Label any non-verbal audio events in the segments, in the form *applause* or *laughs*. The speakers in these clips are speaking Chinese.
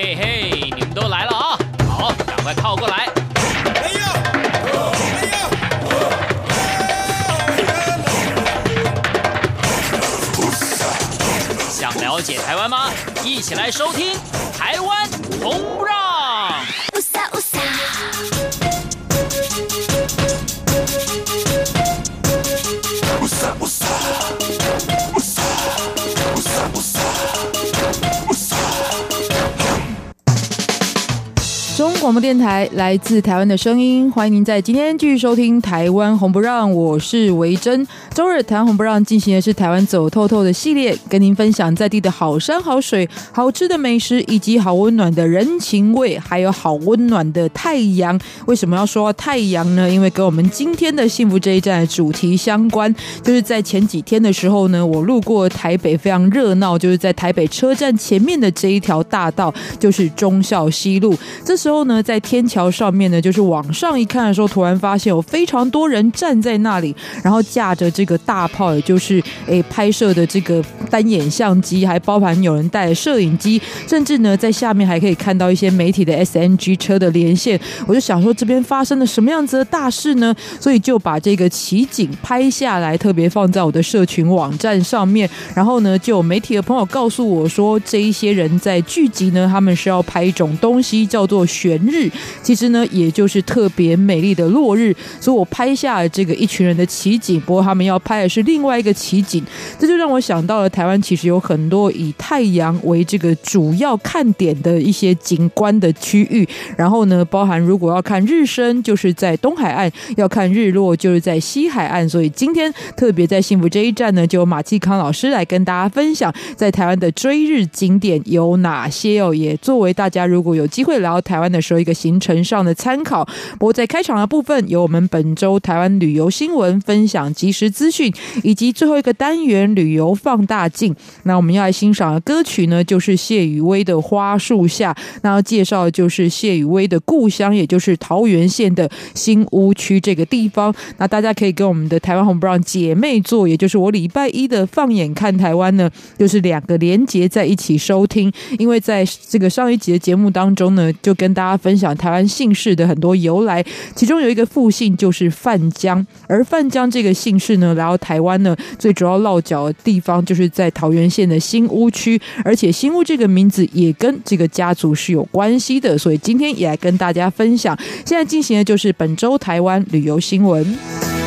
嘿嘿，你们都来了啊！好，赶快靠过来。哎呦！哎呦！想了解台湾吗？一起来收听《台湾红电台来自台湾的声音，欢迎您在今天继续收听《台湾红不让》，我是维珍。周日台湾红不让进行的是台湾走透透的系列，跟您分享在地的好山好水、好吃的美食，以及好温暖的人情味，还有好温暖的太阳。为什么要说太阳呢？因为跟我们今天的幸福这一站的主题相关。就是在前几天的时候呢，我路过台北，非常热闹，就是在台北车站前面的这一条大道，就是忠孝西路。这时候呢，在天桥上面呢，就是往上一看的时候，突然发现有非常多人站在那里，然后架着这 *laughs* 个大炮，也就是诶拍摄的这个单眼相机，还包含有人带摄影机，甚至呢在下面还可以看到一些媒体的 SNG 车的连线。我就想说，这边发生了什么样子的大事呢？所以就把这个奇景拍下来，特别放在我的社群网站上面。然后呢，就有媒体的朋友告诉我说，这一些人在聚集呢，他们是要拍一种东西，叫做悬日，其实呢，也就是特别美丽的落日，所以我拍下了这个一群人的奇景。不过他们要拍的是另外一个奇景，这就让我想到了台湾其实有很多以太阳为这个主要看点的一些景观的区域。然后呢，包含如果要看日升，就是在东海岸；要看日落，就是在西海岸。所以今天特别在幸福这一站呢，就有马继康老师来跟大家分享，在台湾的追日景点有哪些哦，也作为大家如果有机会来到台湾。的时候，一个行程上的参考。不过在开场的部分，由我们本周台湾旅游新闻分享即时资讯，以及最后一个单元旅游放大镜。那我们要来欣赏的歌曲呢，就是谢雨薇的《花树下》。那要介绍的就是谢雨薇的故乡，也就是桃园县的新屋区这个地方。那大家可以跟我们的台湾红不让姐妹座，也就是我礼拜一的放眼看台湾呢，就是两个连结在一起收听。因为在这个上一集的节目当中呢，就跟大家分享台湾姓氏的很多由来，其中有一个复姓就是范江，而范江这个姓氏呢，来到台湾呢，最主要落脚的地方就是在桃园县的新屋区，而且新屋这个名字也跟这个家族是有关系的，所以今天也来跟大家分享。现在进行的就是本周台湾旅游新闻。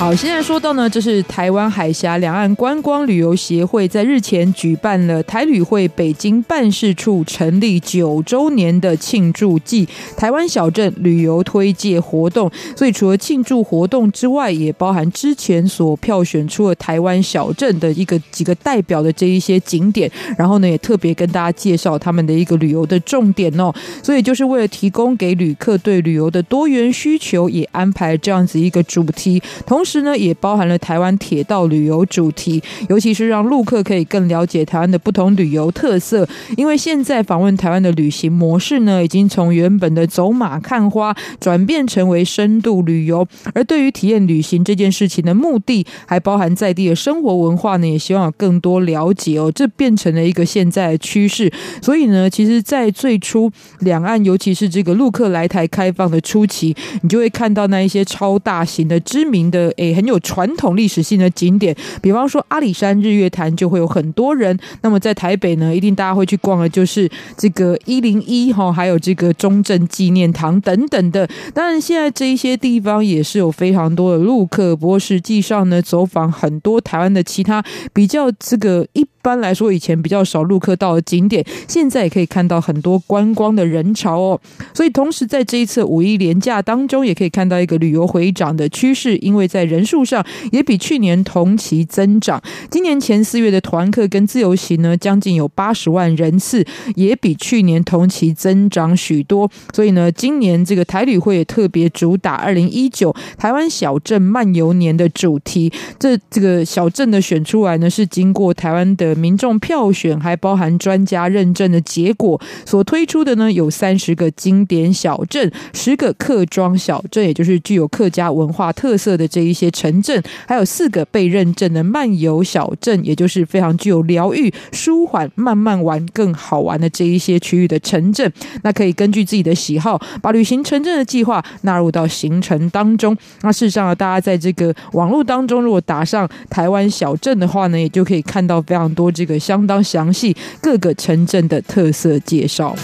好，现在说到呢，这是台湾海峡两岸观光旅游协会在日前举办了台旅会北京办事处成立九周年的庆祝暨台湾小镇旅游推介活动。所以除了庆祝活动之外，也包含之前所票选出了台湾小镇的一个几个代表的这一些景点，然后呢，也特别跟大家介绍他们的一个旅游的重点哦。所以就是为了提供给旅客对旅游的多元需求，也安排这样子一个主题，同时。同时呢，也包含了台湾铁道旅游主题，尤其是让陆客可以更了解台湾的不同旅游特色。因为现在访问台湾的旅行模式呢，已经从原本的走马看花转变成为深度旅游。而对于体验旅行这件事情的目的，还包含在地的生活文化呢，也希望有更多了解哦。这变成了一个现在的趋势。所以呢，其实，在最初两岸，尤其是这个陆客来台开放的初期，你就会看到那一些超大型的知名的。诶，很有传统历史性的景点，比方说阿里山日月潭就会有很多人。那么在台北呢，一定大家会去逛的，就是这个一零一哈，还有这个中正纪念堂等等的。当然，现在这一些地方也是有非常多的陆客，不过实际上呢，走访很多台湾的其他比较这个一。般来说，以前比较少陆客到的景点，现在也可以看到很多观光的人潮哦。所以，同时在这一次五一连假当中，也可以看到一个旅游回涨的趋势，因为在人数上也比去年同期增长。今年前四月的团客跟自由行呢，将近有八十万人次，也比去年同期增长许多。所以呢，今年这个台旅会也特别主打二零一九台湾小镇漫游年的主题。这这个小镇的选出来呢，是经过台湾的。民众票选还包含专家认证的结果，所推出的呢，有三十个经典小镇，十个客庄小镇，也就是具有客家文化特色的这一些城镇，还有四个被认证的漫游小镇，也就是非常具有疗愈、舒缓、慢慢玩更好玩的这一些区域的城镇。那可以根据自己的喜好，把旅行城镇的计划纳入到行程当中。那事实上呢，大家在这个网络当中，如果打上台湾小镇的话呢，也就可以看到非常多这个相当详细各个城镇的特色介绍。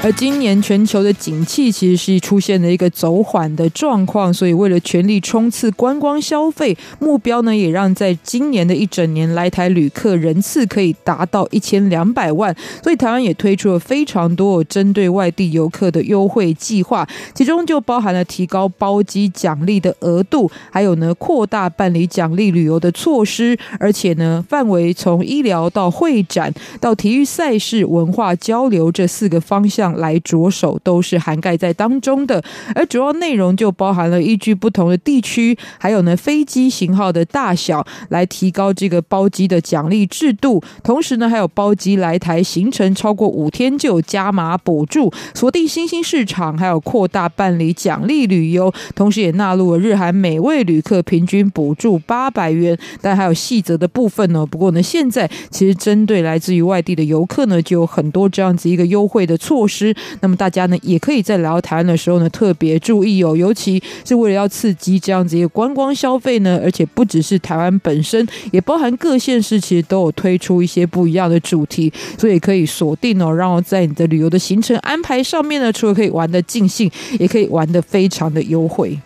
而今年全球的景气其实是出现了一个走缓的状况，所以为了全力冲刺观光消费目标呢，也让在今年的一整年来台旅客人次可以达到一千两百万。所以台湾也推出了非常多针对外地游客的优惠计划，其中就包含了提高包机奖励的额度，还有呢扩大办理奖励旅游的措施，而且呢范围从医疗到会展到体育赛事、文化交流这四个方向。来着手都是涵盖在当中的，而主要内容就包含了依据不同的地区，还有呢飞机型号的大小来提高这个包机的奖励制度，同时呢还有包机来台行程超过五天就加码补助，锁定新兴市场，还有扩大办理奖励旅游，同时也纳入了日韩每位旅客平均补助八百元，但还有细则的部分呢。不过呢，现在其实针对来自于外地的游客呢，就有很多这样子一个优惠的措施。那么大家呢，也可以在来到台湾的时候呢，特别注意哦，尤其是为了要刺激这样子一个观光消费呢，而且不只是台湾本身，也包含各县市，其实都有推出一些不一样的主题，所以可以锁定哦，然后在你的旅游的行程安排上面呢，除了可以玩得尽兴，也可以玩得非常的优惠。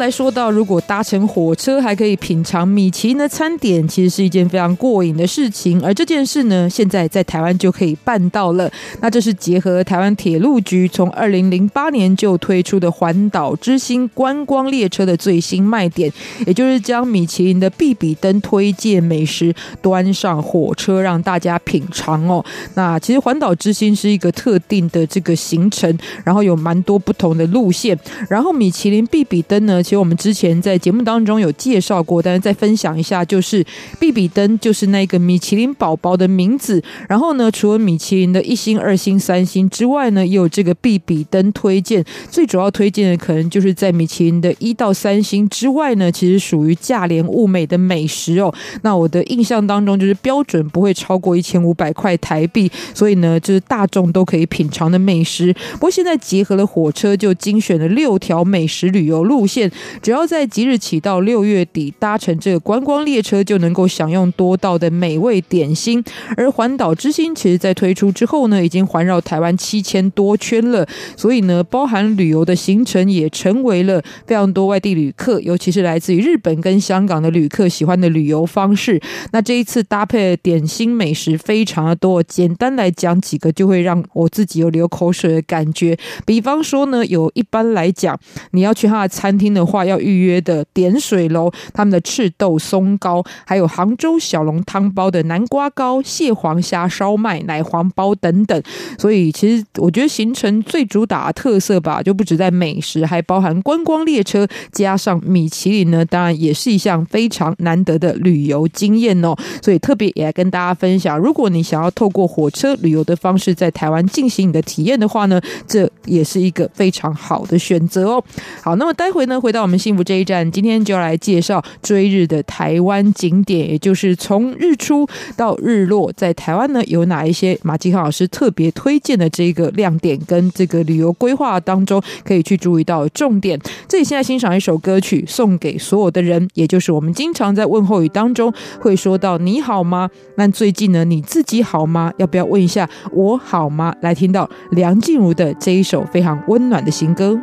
来说到，如果搭乘火车还可以品尝米其林的餐点，其实是一件非常过瘾的事情。而这件事呢，现在在台湾就可以办到了。那这是结合台湾铁路局从二零零八年就推出的环岛之星观光列车的最新卖点，也就是将米其林的必比登推荐美食端上火车让大家品尝哦。那其实环岛之星是一个特定的这个行程，然后有蛮多不同的路线，然后米其林必比登。呢，其实我们之前在节目当中有介绍过，但是再分享一下，就是必比登就是那个米其林宝宝的名字。然后呢，除了米其林的一星、二星、三星之外呢，也有这个必比登推荐。最主要推荐的可能就是在米其林的一到三星之外呢，其实属于价廉物美的美食哦。那我的印象当中就是标准不会超过一千五百块台币，所以呢，就是大众都可以品尝的美食。不过现在结合了火车，就精选了六条美食旅游路线。只要在即日起到六月底搭乘这个观光列车，就能够享用多道的美味点心。而环岛之星其实，在推出之后呢，已经环绕台湾七千多圈了。所以呢，包含旅游的行程也成为了非常多外地旅客，尤其是来自于日本跟香港的旅客喜欢的旅游方式。那这一次搭配点心美食非常的多，简单来讲几个，就会让我自己有流口水的感觉。比方说呢，有一般来讲，你要去他的餐厅的的话要预约的点水楼，他们的赤豆松糕，还有杭州小笼汤包的南瓜糕、蟹黄虾烧麦、奶黄包等等。所以其实我觉得行程最主打特色吧，就不止在美食，还包含观光列车加上米其林呢，当然也是一项非常难得的旅游经验哦。所以特别也来跟大家分享，如果你想要透过火车旅游的方式在台湾进行你的体验的话呢，这也是一个非常好的选择哦。好，那么待会呢。回回到我们幸福这一站，今天就要来介绍追日的台湾景点，也就是从日出到日落，在台湾呢有哪一些马继康老师特别推荐的这个亮点，跟这个旅游规划当中可以去注意到重点。这里现在欣赏一首歌曲，送给所有的人，也就是我们经常在问候语当中会说到“你好吗”？那最近呢，你自己好吗？要不要问一下我好吗？来听到梁静茹的这一首非常温暖的新歌。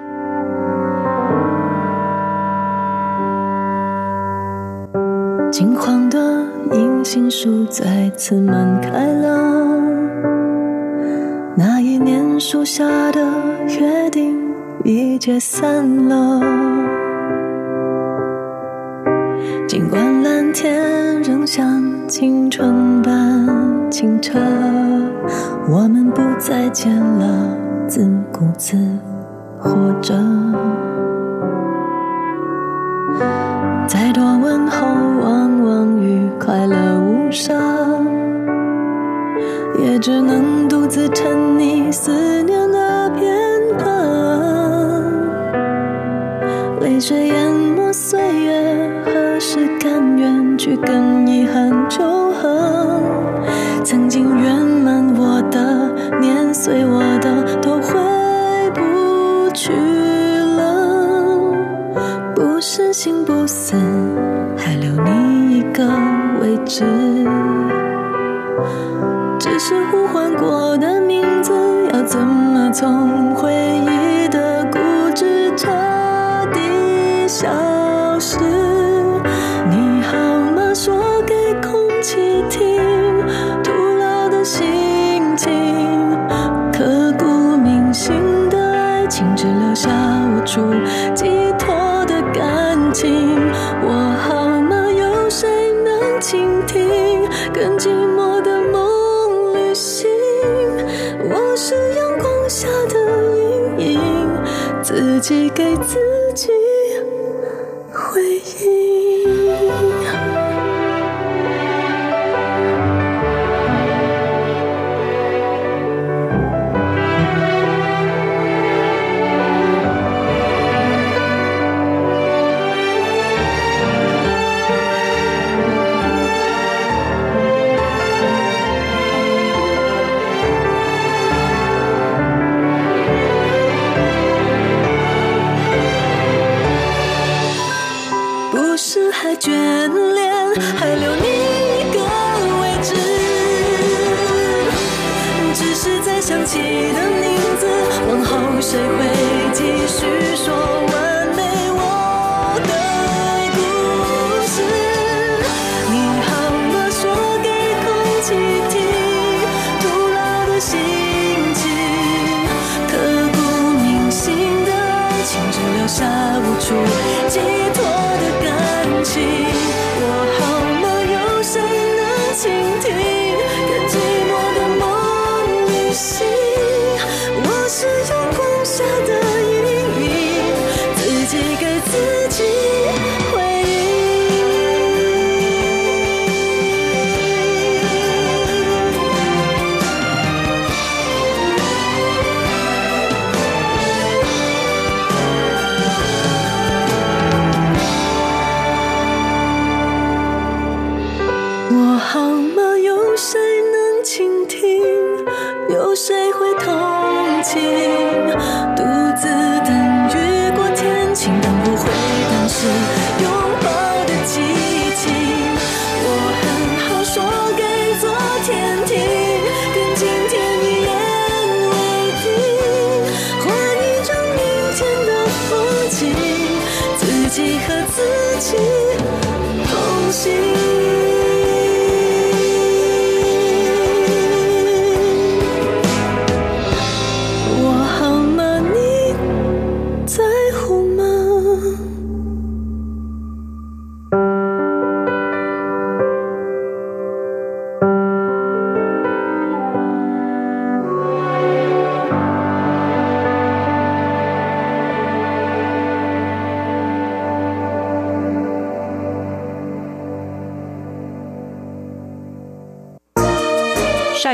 情书再次满开了，那一年树下的约定已解散了。尽管蓝天仍像青春般清澈，我们不再见了，自顾自活着。伤也只能独自沉溺思念的片刻，泪水淹没岁月，何时甘愿去跟遗憾求和？曾经圆满我的，碾碎我的，都回不去了。不是心不死，还留你一个位置。从回忆的固执彻底消失。你好吗？说给空气听，徒劳的心情，刻骨铭心的爱情，只留下无助。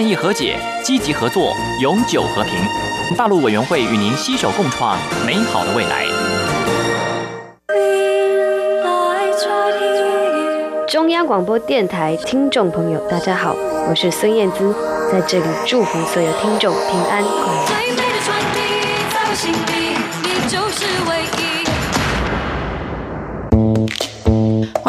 善意和解，积极合作，永久和平。大陆委员会与您携手共创美好的未来。中央广播电台听众朋友，大家好，我是孙燕姿，在这里祝福所有听众平安快乐。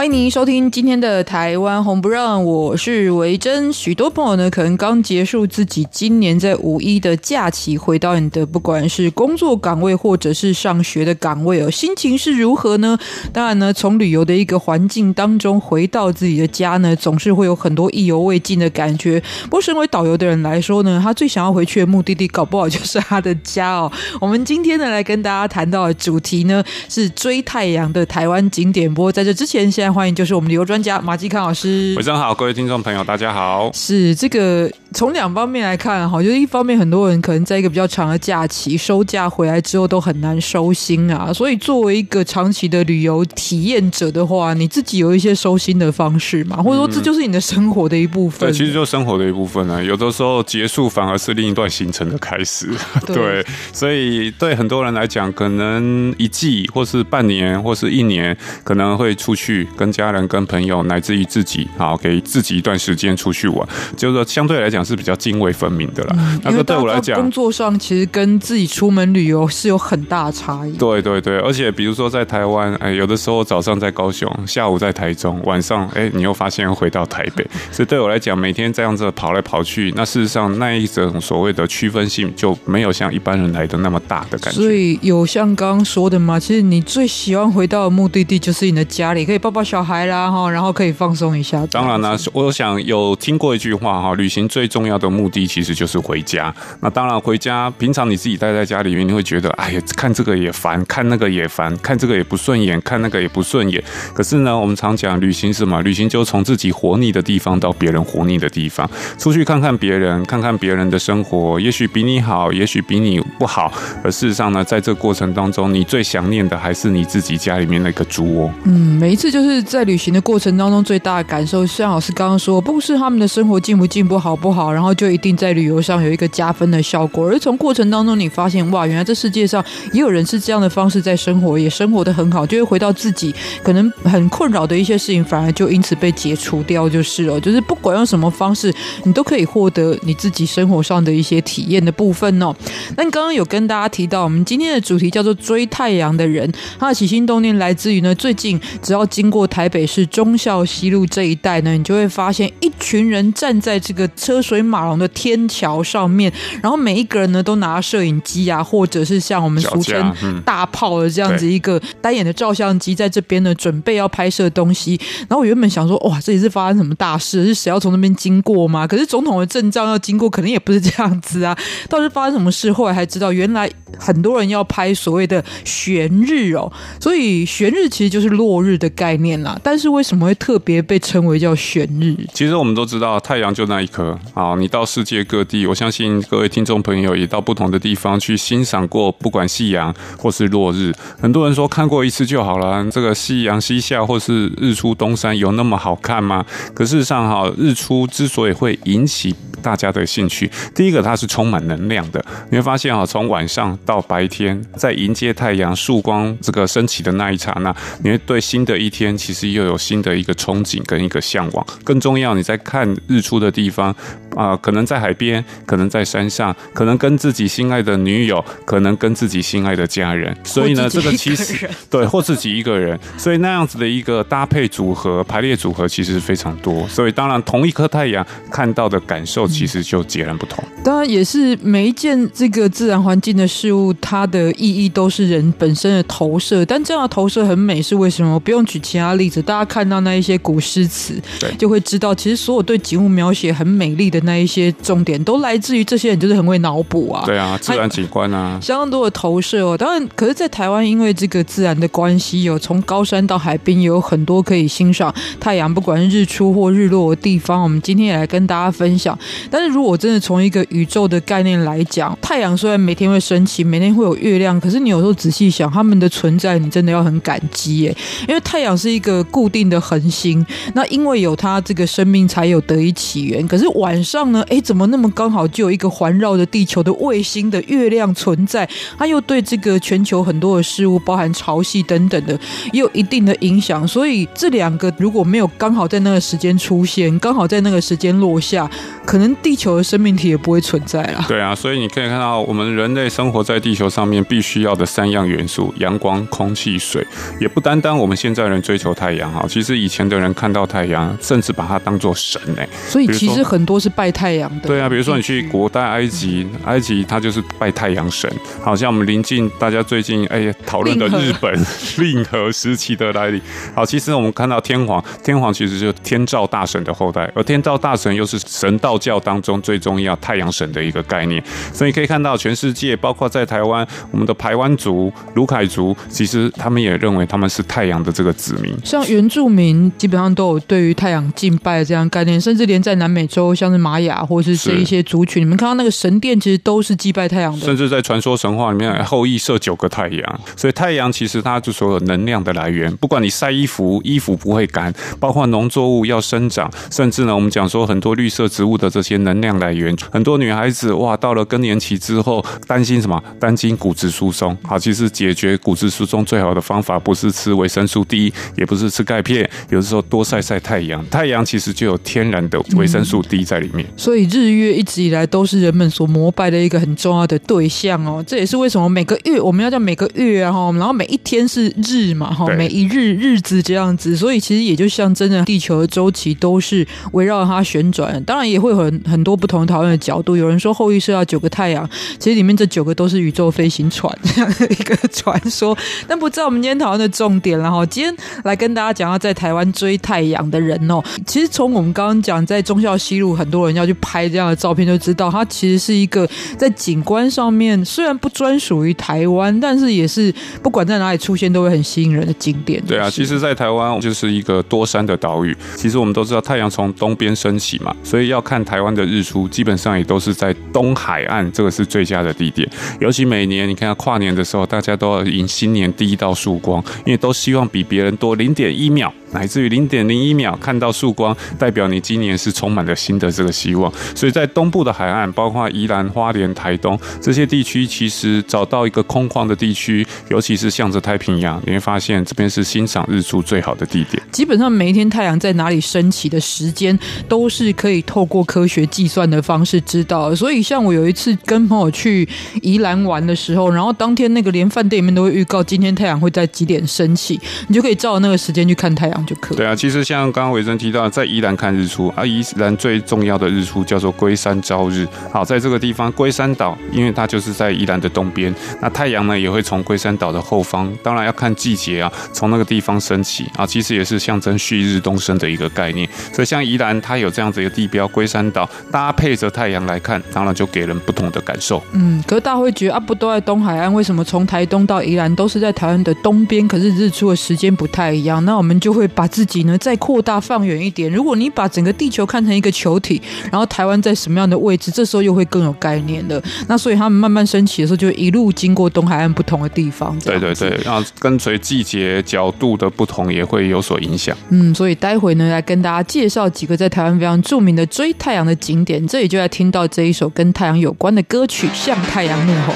欢迎您收听今天的台湾红不让，我是维珍。许多朋友呢，可能刚结束自己今年在五一的假期，回到你的不管是工作岗位或者是上学的岗位哦，心情是如何呢？当然呢，从旅游的一个环境当中回到自己的家呢，总是会有很多意犹未尽的感觉。不过，身为导游的人来说呢，他最想要回去的目的地，搞不好就是他的家哦。我们今天呢，来跟大家谈到的主题呢，是追太阳的台湾景点。不过在这之前，现在。欢迎，就是我们旅游专家马继康老师。晚上好，各位听众朋友，大家好。是这个从两方面来看哈，就是一方面很多人可能在一个比较长的假期收假回来之后都很难收心啊，所以作为一个长期的旅游体验者的话，你自己有一些收心的方式嘛，或者说这就是你的生活的一部分。对，其实就是生活的一部分啊。有的时候结束反而是另一段行程的开始。*laughs* 对，对，所以对很多人来讲，可能一季或是半年或是一年，可能会出去跟家人、跟朋友，乃至于自己，好给自己一段时间出去玩，就是说相对来讲。是比较泾渭分明的啦。嗯、那个对我来讲，工作上其实跟自己出门旅游是有很大的差异。对对对，而且比如说在台湾，哎，有的时候早上在高雄，下午在台中，晚上哎，你又发现又回到台北。*laughs* 所以对我来讲，每天这样子跑来跑去，那事实上那一种所谓的区分性就没有像一般人来的那么大的感觉。所以有像刚刚说的嘛，其实你最喜欢回到的目的地就是你的家里，可以抱抱小孩啦哈，然后可以放松一下。当然啦，我想有听过一句话哈，旅行最重要的目的其实就是回家。那当然，回家平常你自己待在家里面，你会觉得，哎呀，看这个也烦，看那个也烦，看这个也不顺眼，看那个也不顺眼。可是呢，我们常讲旅行什么？旅行就从自己活腻的地方到别人活腻的地方，出去看看别人，看看别人的生活，也许比你好，也许比你不好。而事实上呢，在这过程当中，你最想念的还是你自己家里面那个猪窝。嗯，每一次就是在旅行的过程当中，最大的感受，像老师刚刚说，不是他们的生活进不进步，好不好，然后就。一定在旅游上有一个加分的效果，而从过程当中你发现哇，原来这世界上也有人是这样的方式在生活，也生活得很好，就会回到自己可能很困扰的一些事情，反而就因此被解除掉，就是了。就是不管用什么方式，你都可以获得你自己生活上的一些体验的部分哦。那刚刚有跟大家提到，我们今天的主题叫做追太阳的人，他的起心动念来自于呢，最近只要经过台北市忠孝西路这一带呢，你就会发现一群人站在这个车水马龙的天桥上面，然后每一个人呢都拿摄影机啊，或者是像我们俗称大炮的这样子一个单眼的照相机，在这边呢准备要拍摄东西。然后我原本想说，哇，这里是发生什么大事？是谁要从那边经过吗？可是总统的阵仗要经过，可能也不是这样子啊。到底发生什么事？后来还知道，原来很多人要拍所谓的悬日哦。所以悬日其实就是落日的概念啦。但是为什么会特别被称为叫悬日？其实我们都知道，太阳就那一颗啊。你到世界各地，我相信各位听众朋友也到不同的地方去欣赏过，不管夕阳或是落日。很多人说看过一次就好了，这个夕阳西下或是日出东山有那么好看吗？可事实上哈，日出之所以会引起大家的兴趣，第一个它是充满能量的。你会发现哈，从晚上到白天，在迎接太阳曙光这个升起的那一刹那，你会对新的一天其实又有新的一个憧憬跟一个向往。更重要，你在看日出的地方啊。呃可能在海边，可能在山上，可能跟自己心爱的女友，可能跟自己心爱的家人。所以呢，这个其实对或自己一个人，所以那样子的一个搭配组合、排列组合，其实非常多。所以当然，同一颗太阳看到的感受，其实就截然不同。当然，也是每一件这个自然环境的事物，它的意义都是人本身的投射。但这样的投射很美，是为什么？我不用举其他例子，大家看到那一些古诗词，对，就会知道，其实所有对景物描写很美丽的那一。些重点都来自于这些人，就是很会脑补啊。对啊，自然景观啊，相当多的投射哦。当然，可是，在台湾，因为这个自然的关系，有从高山到海边，有很多可以欣赏太阳，不管是日出或日落的地方。我们今天也来跟大家分享。但是如果真的从一个宇宙的概念来讲，太阳虽然每天会升起，每天会有月亮，可是你有时候仔细想，他们的存在，你真的要很感激耶。因为太阳是一个固定的恒星，那因为有它，这个生命才有得以起源。可是晚上。上呢哎，怎么那么刚好就有一个环绕着地球的卫星的月亮存在？它又对这个全球很多的事物，包含潮汐等等的，也有一定的影响。所以这两个如果没有刚好在那个时间出现，刚好在那个时间落下，可能地球的生命体也不会存在了。对啊，所以你可以看到，我们人类生活在地球上面必须要的三样元素：阳光、空气、水。也不单单我们现在人追求太阳哈，其实以前的人看到太阳，甚至把它当做神哎。所以其实很多是拜太。太阳的对啊，比如说你去古代埃及，埃及它就是拜太阳神。好像我们临近大家最近哎讨论的日本 *laughs* 令和时期的来临。好，其实我们看到天皇，天皇其实就是天照大神的后代，而天照大神又是神道教当中最重要太阳神的一个概念。所以可以看到，全世界包括在台湾，我们的排湾族、卢凯族，其实他们也认为他们是太阳的这个子民。像原住民基本上都有对于太阳敬拜这样概念，甚至连在南美洲，像是。玛雅或是这一些族群，你们看到那个神殿其实都是祭拜太阳的。甚至在传说神话里面，后羿射九个太阳，所以太阳其实它就所有能量的来源。不管你晒衣服，衣服不会干；包括农作物要生长，甚至呢，我们讲说很多绿色植物的这些能量来源。很多女孩子哇，到了更年期之后，担心什么？担心骨质疏松。好，其实解决骨质疏松最好的方法，不是吃维生素 D，也不是吃钙片，有的时候多晒晒太阳。太阳其实就有天然的维生素 D 在里面。嗯，所以日月一直以来都是人们所膜拜的一个很重要的对象哦。这也是为什么每个月我们要叫每个月啊，然后每一天是日嘛，哈，每一日日子这样子。所以其实也就象征着地球的周期都是围绕它旋转。当然也会有很很多不同讨论的角度。有人说后羿射到九个太阳，其实里面这九个都是宇宙飞行船这样的一个传说。但不知道我们今天讨论的重点，然后今天来跟大家讲要在台湾追太阳的人哦。其实从我们刚刚讲在忠孝西路，很多人要去拍这样的照片，就知道它其实是一个在景观上面虽然不专属于台湾，但是也是不管在哪里出现都会很吸引人的景点。对啊，其实，在台湾就是一个多山的岛屿。其实我们都知道太阳从东边升起嘛，所以要看台湾的日出，基本上也都是在东海岸，这个是最佳的地点。尤其每年你看到跨年的时候，大家都要迎新年第一道曙光，因为都希望比别人多零点一秒。乃至于零点零一秒看到曙光，代表你今年是充满了新的这个希望。所以在东部的海岸，包括宜兰、花莲、台东这些地区，其实找到一个空旷的地区，尤其是向着太平洋，你会发现这边是欣赏日出最好的地点。基本上每一天太阳在哪里升起的时间，都是可以透过科学计算的方式知道。所以像我有一次跟朋友去宜兰玩的时候，然后当天那个连饭店里面都会预告今天太阳会在几点升起，你就可以照那个时间去看太阳。就可对啊，其实像刚刚伟珍提到，在宜兰看日出啊，宜兰最重要的日出叫做龟山朝日。好，在这个地方龟山岛，因为它就是在宜兰的东边，那太阳呢也会从龟山岛的后方，当然要看季节啊，从那个地方升起啊，其实也是象征旭日东升的一个概念。所以像宜兰，它有这样子一个地标龟山岛，搭配着太阳来看，当然就给人不同的感受。嗯，可是大家会觉得啊，不都在东海岸，为什么从台东到宜兰都是在台湾的东边？可是日出的时间不太一样，那我们就会把。自己呢，再扩大放远一点。如果你把整个地球看成一个球体，然后台湾在什么样的位置，这时候又会更有概念了。那所以他们慢慢升起的时候，就一路经过东海岸不同的地方。对对对，然后跟随季节角度的不同，也会有所影响。嗯，所以待会呢，来跟大家介绍几个在台湾非常著名的追太阳的景点。这里就来听到这一首跟太阳有关的歌曲《向太阳怒吼》。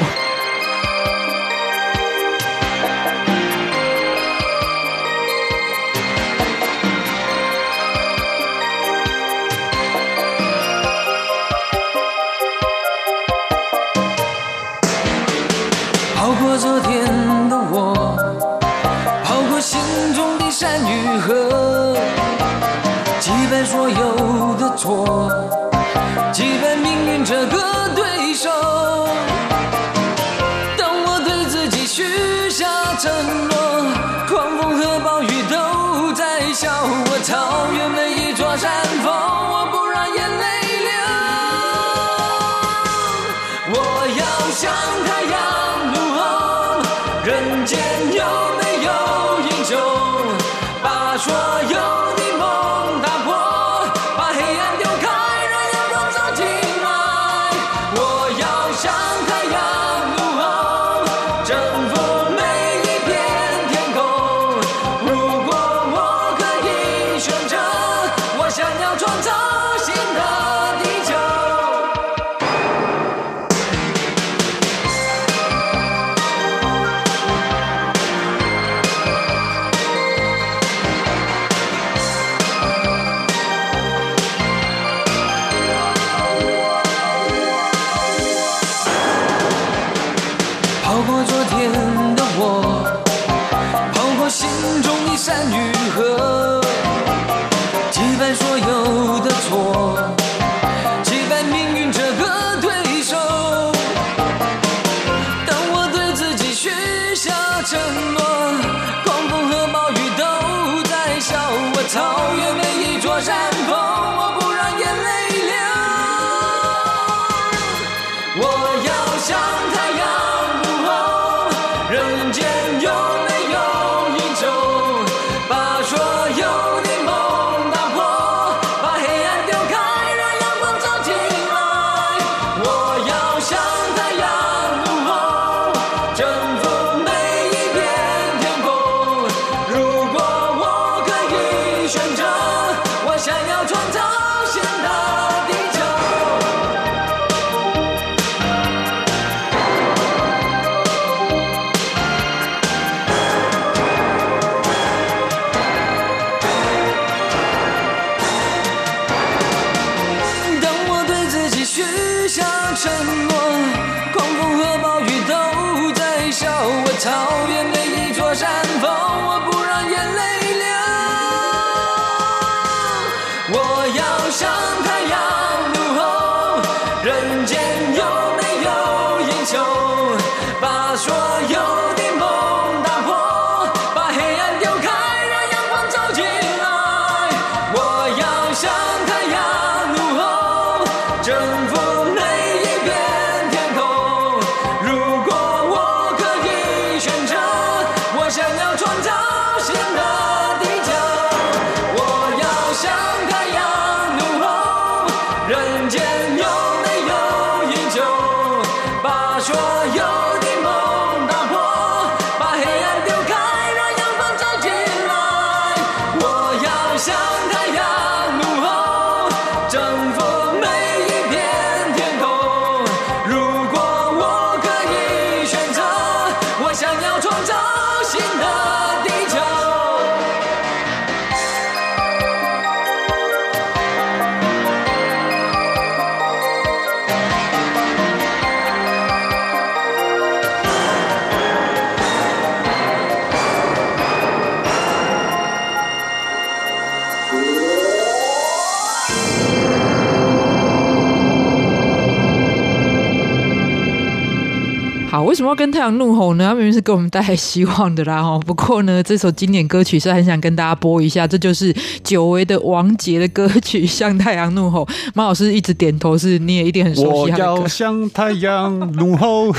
for 我要向他。什么要跟太阳怒吼呢？他明明是给我们带来希望的啦！哈，不过呢，这首经典歌曲是很想跟大家播一下，这就是久违的王杰的歌曲《向太阳怒吼》。马老师一直点头，是你也一定很熟悉。我要向太阳怒吼，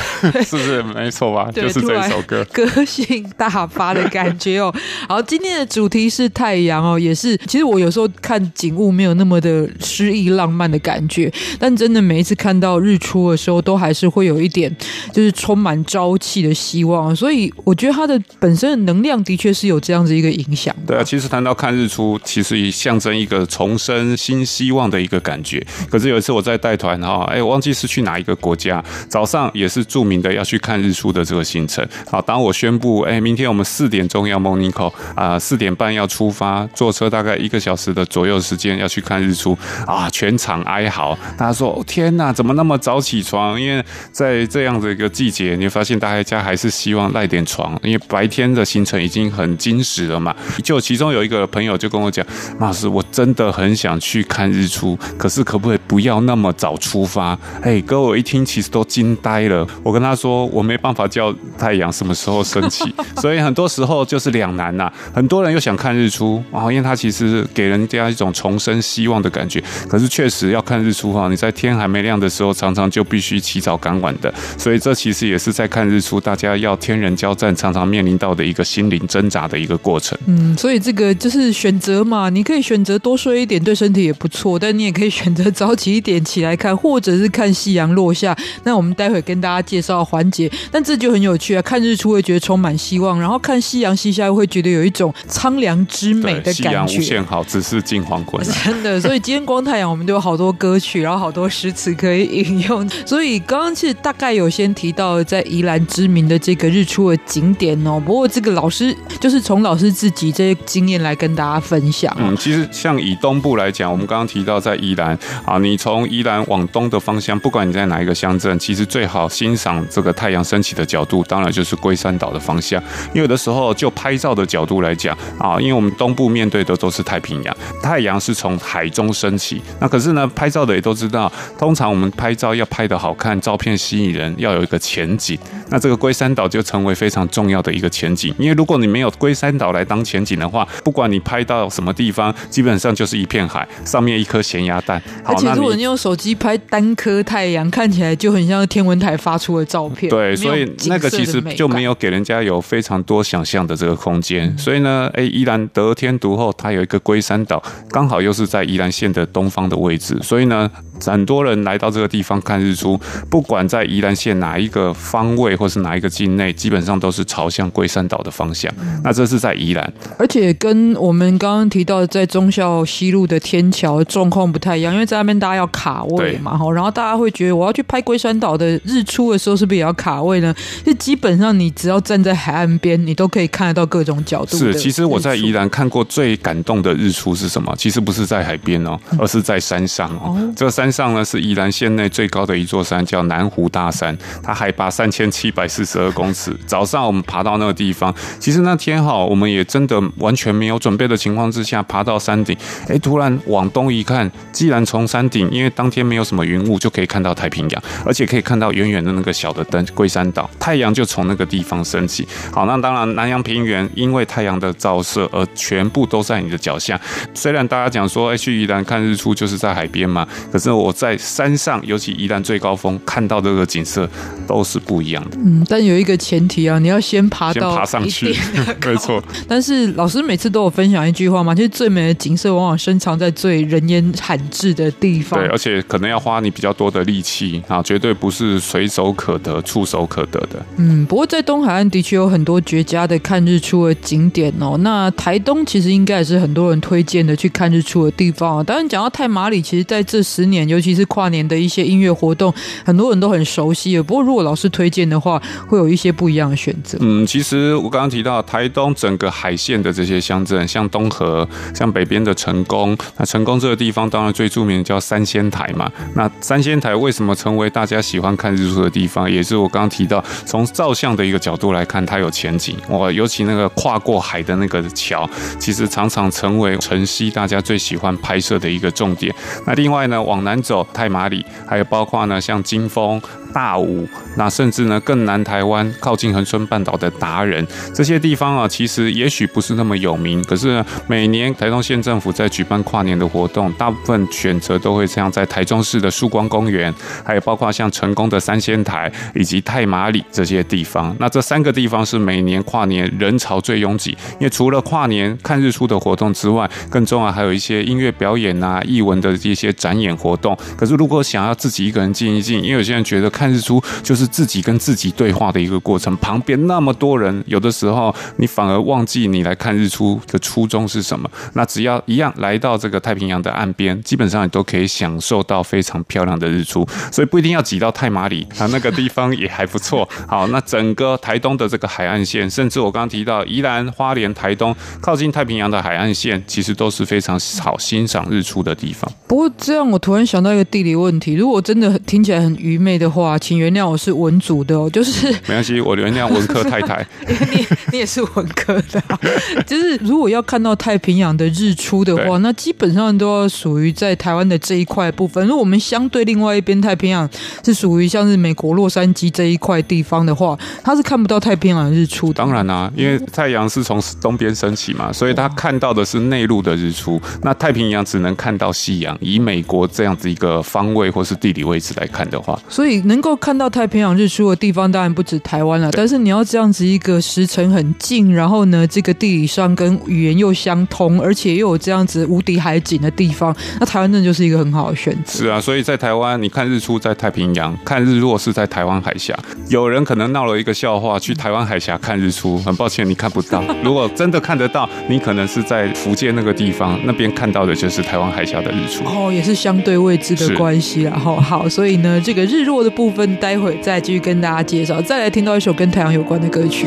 是不是没错吧？就是这首歌，歌性大发的感觉哦。好，今天的主题是太阳哦，也是其实我有时候看景物没有那么的诗意浪漫的感觉，但真的每一次看到日出的时候，都还是会有一点就是充。蛮朝气的希望，所以我觉得它的本身的能量的确是有这样子一个影响。对啊，其实谈到看日出，其实也象征一个重生新希望的一个感觉。可是有一次我在带团哈，哎，我忘记是去哪一个国家，早上也是著名的要去看日出的这个行程。好，当我宣布哎，明天我们四点钟要 morning call 啊，四点半要出发，坐车大概一个小时的左右时间要去看日出啊，全场哀嚎，大家说天哪，怎么那么早起床？因为在这样的一个季节。你会发现大家还是希望赖点床，因为白天的行程已经很精实了嘛。就其中有一个朋友就跟我讲：“马老师，我真的很想去看日出，可是可不可以不要那么早出发？”哎，哥，我一听其实都惊呆了。我跟他说：“我没办法叫太阳什么时候升起，*laughs* 所以很多时候就是两难呐。很多人又想看日出，然后因为他其实给人家一种重生希望的感觉。可是确实要看日出哈，你在天还没亮的时候，常常就必须起早赶晚的。所以这其实也是在看日出，大家要天人交战，常常面临到的一个心灵挣扎的一个过程。嗯，所以这个就是选择嘛，你可以选择多睡一点，对身体也不错。但你也可以选择早起一点起来看，或者是看夕阳落下。那我们待会跟大家介绍环节。但这就很有趣啊，看日出会觉得充满希望，然后看夕阳西下会觉得有一种苍凉之美的感觉。夕阳无限好，只是近黄昏。真的，所以今天光太阳，我们都有好多歌曲，然后好多诗词可以引用。所以刚刚其实大概有先提到在宜兰。知名的这个日出的景点哦，不过这个老师就是从老师自己这些经验来跟大家分享。嗯，其实像以东部来讲，我们刚刚提到在宜兰啊，你从宜兰往东的方向，不管你在哪一个乡镇，其实最好欣赏这个太阳升起的角度，当然就是龟山岛的方向。因为有的时候就拍照的角度来讲啊，因为我们东部面对的都是太平洋，太阳是从海中升起。那可是呢，拍照的也都知道，通常我们拍照要拍得好看，照片吸引人，要有一个前景。那这个龟山岛就成为非常重要的一个前景，因为如果你没有龟山岛来当前景的话，不管你拍到什么地方，基本上就是一片海，上面一颗咸鸭蛋。*laughs* 而且如果你用手机拍单颗太阳，看起来就很像天文台发出的照片。对，所以那个其实就没有给人家有非常多想象的这个空间。嗯、所以呢，哎，宜兰得天独厚，它有一个龟山岛，刚好又是在宜兰县的东方的位置，所以呢。很多人来到这个地方看日出，不管在宜兰县哪一个方位，或是哪一个境内，基本上都是朝向龟山岛的方向。那这是在宜兰，而且跟我们刚刚提到的在忠孝西路的天桥状况不太一样，因为在那边大家要卡位嘛，哈，然后大家会觉得我要去拍龟山岛的日出的时候，是不是也要卡位呢？就基本上你只要站在海岸边，你都可以看得到各种角度。是，其实我在宜兰看过最感动的日出是什么？其实不是在海边哦，而是在山上哦。这个。山上呢是宜兰县内最高的一座山，叫南湖大山，它海拔三千七百四十二公尺。*laughs* 早上我们爬到那个地方，其实那天哈，我们也真的完全没有准备的情况之下爬到山顶，哎，突然往东一看，既然从山顶，因为当天没有什么云雾，就可以看到太平洋，而且可以看到远远的那个小的灯龟山岛，太阳就从那个地方升起。好，那当然南洋平原因为太阳的照射而全部都在你的脚下。虽然大家讲说，哎，去宜兰看日出就是在海边嘛，可是我在山上，尤其宜兰最高峰看到这个景色都是不一样的。嗯，但有一个前提啊，你要先爬到先爬上去，*laughs* 没错。但是老师每次都有分享一句话嘛，就是最美的景色往往深藏在最人烟罕至的地方。对，而且可能要花你比较多的力气啊，绝对不是随手可得、触手可得的。嗯，不过在东海岸的确有很多绝佳的看日出的景点哦。那台东其实应该也是很多人推荐的去看日出的地方。当然讲到太马里，其实在这十年，尤其是跨年的一些音乐活动，很多人都很熟悉的。不过如果老师推荐的话，会有一些不一样的选择。嗯，其实我刚刚提到台东整个海线的这些乡镇，像东河，像北边的成功。那成功这个地方，当然最著名的叫三仙台嘛。那三仙台为什么成为大家喜欢看日出的地方？也是我刚刚提到，从照相的一个角度来看，它有前景。哇，尤其那个跨过海的那个桥，其实常常成为晨曦大家最喜欢拍摄的一个重点。那另外呢，往南走太麻里，还有包括呢，像金峰。大武，那甚至呢更南台湾靠近恒春半岛的达人，这些地方啊，其实也许不是那么有名，可是呢，每年台东县政府在举办跨年的活动，大部分选择都会像在台中市的曙光公园，还有包括像成功的三仙台以及太麻里这些地方。那这三个地方是每年跨年人潮最拥挤，因为除了跨年看日出的活动之外，更重要还有一些音乐表演啊、艺文的一些展演活动。可是如果想要自己一个人静一静，因为有些人觉得。看日出就是自己跟自己对话的一个过程，旁边那么多人，有的时候你反而忘记你来看日出的初衷是什么。那只要一样来到这个太平洋的岸边，基本上你都可以享受到非常漂亮的日出。所以不一定要挤到太马里啊，那个地方也还不错。好，那整个台东的这个海岸线，甚至我刚刚提到宜兰花莲、台东靠近太平洋的海岸线，其实都是非常好欣赏日出的地方。不过这样，我突然想到一个地理问题，如果真的听起来很愚昧的话。请原谅我是文组的哦，*laughs* 就是没关系，我原谅文科太太。*laughs* 你你也是文科的，*laughs* 就是如果要看到太平洋的日出的话，那基本上都要属于在台湾的这一块部分。如果我们相对另外一边太平洋是属于像是美国洛杉矶这一块地方的话，它是看不到太平洋的日出的。当然啦、啊，因为太阳是从东边升起嘛，所以它看到的是内陆的日出。那太平洋只能看到夕阳。以美国这样子一个方位或是地理位置来看的话，所以能够看到太平洋日出的地方，当然不止台湾了。但是你要这样子一个时辰很近，然后呢，这个地理上跟语言又相通，而且又有这样子无敌海景的地方，那台湾真的就是一个很好的选择。是啊，所以在台湾，你看日出在太平洋，看日落是在台湾海峡。有人可能闹了一个笑话，去台湾海峡看日出，很抱歉你看不到。如果真的看得到，你可能是在福建那个地方，那边看到的就是台湾海峡的日出。哦，也是相对位置的关系，然后好，所以呢，这个日落的部分。待会再继续跟大家介绍，再来听到一首跟太阳有关的歌曲。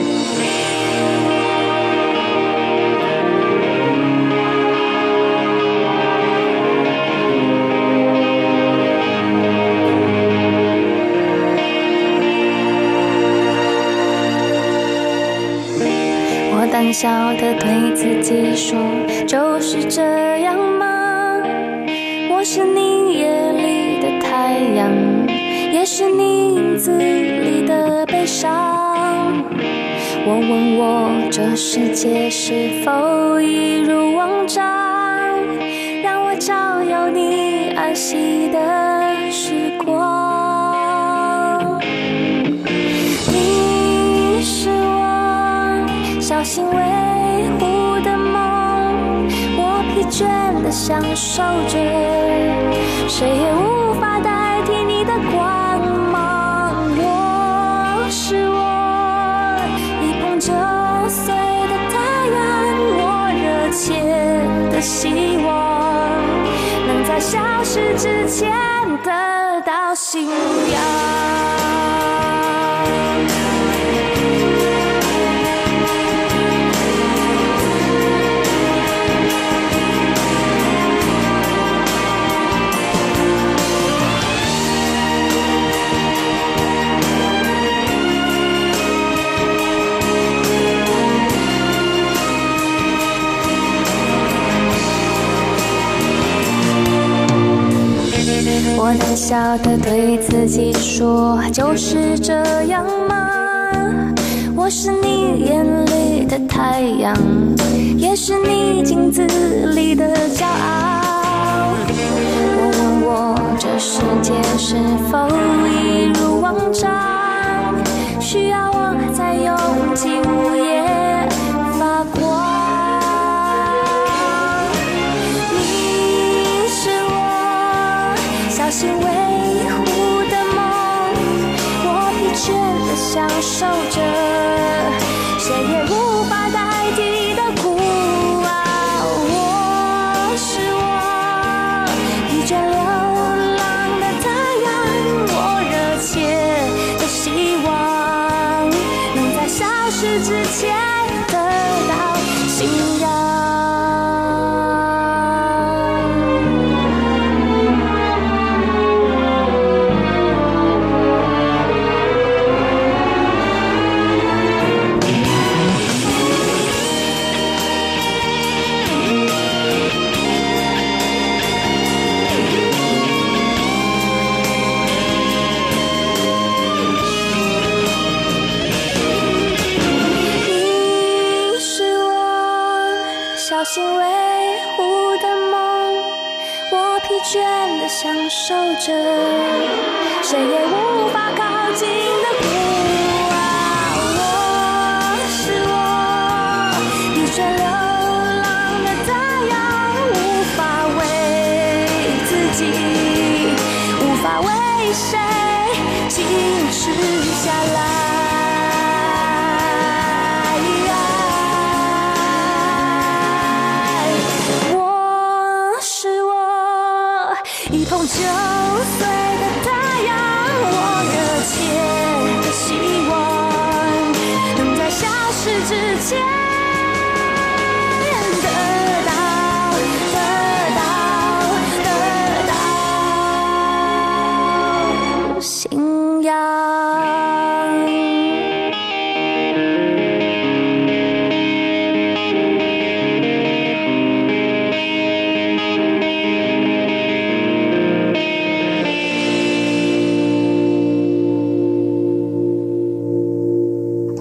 我胆小的对自己说，就是这样是你影子里的悲伤。我问我这世界是否一如往常，让我照耀你安息的时光。你是我小心维护的梦，我疲倦的享受着，谁也无法代替你的光。希望能在消失之前得到信仰。我胆小的对自己说，就是这样吗？我是你眼里的太阳，也是你镜子里的骄傲。我问我这世界是否一如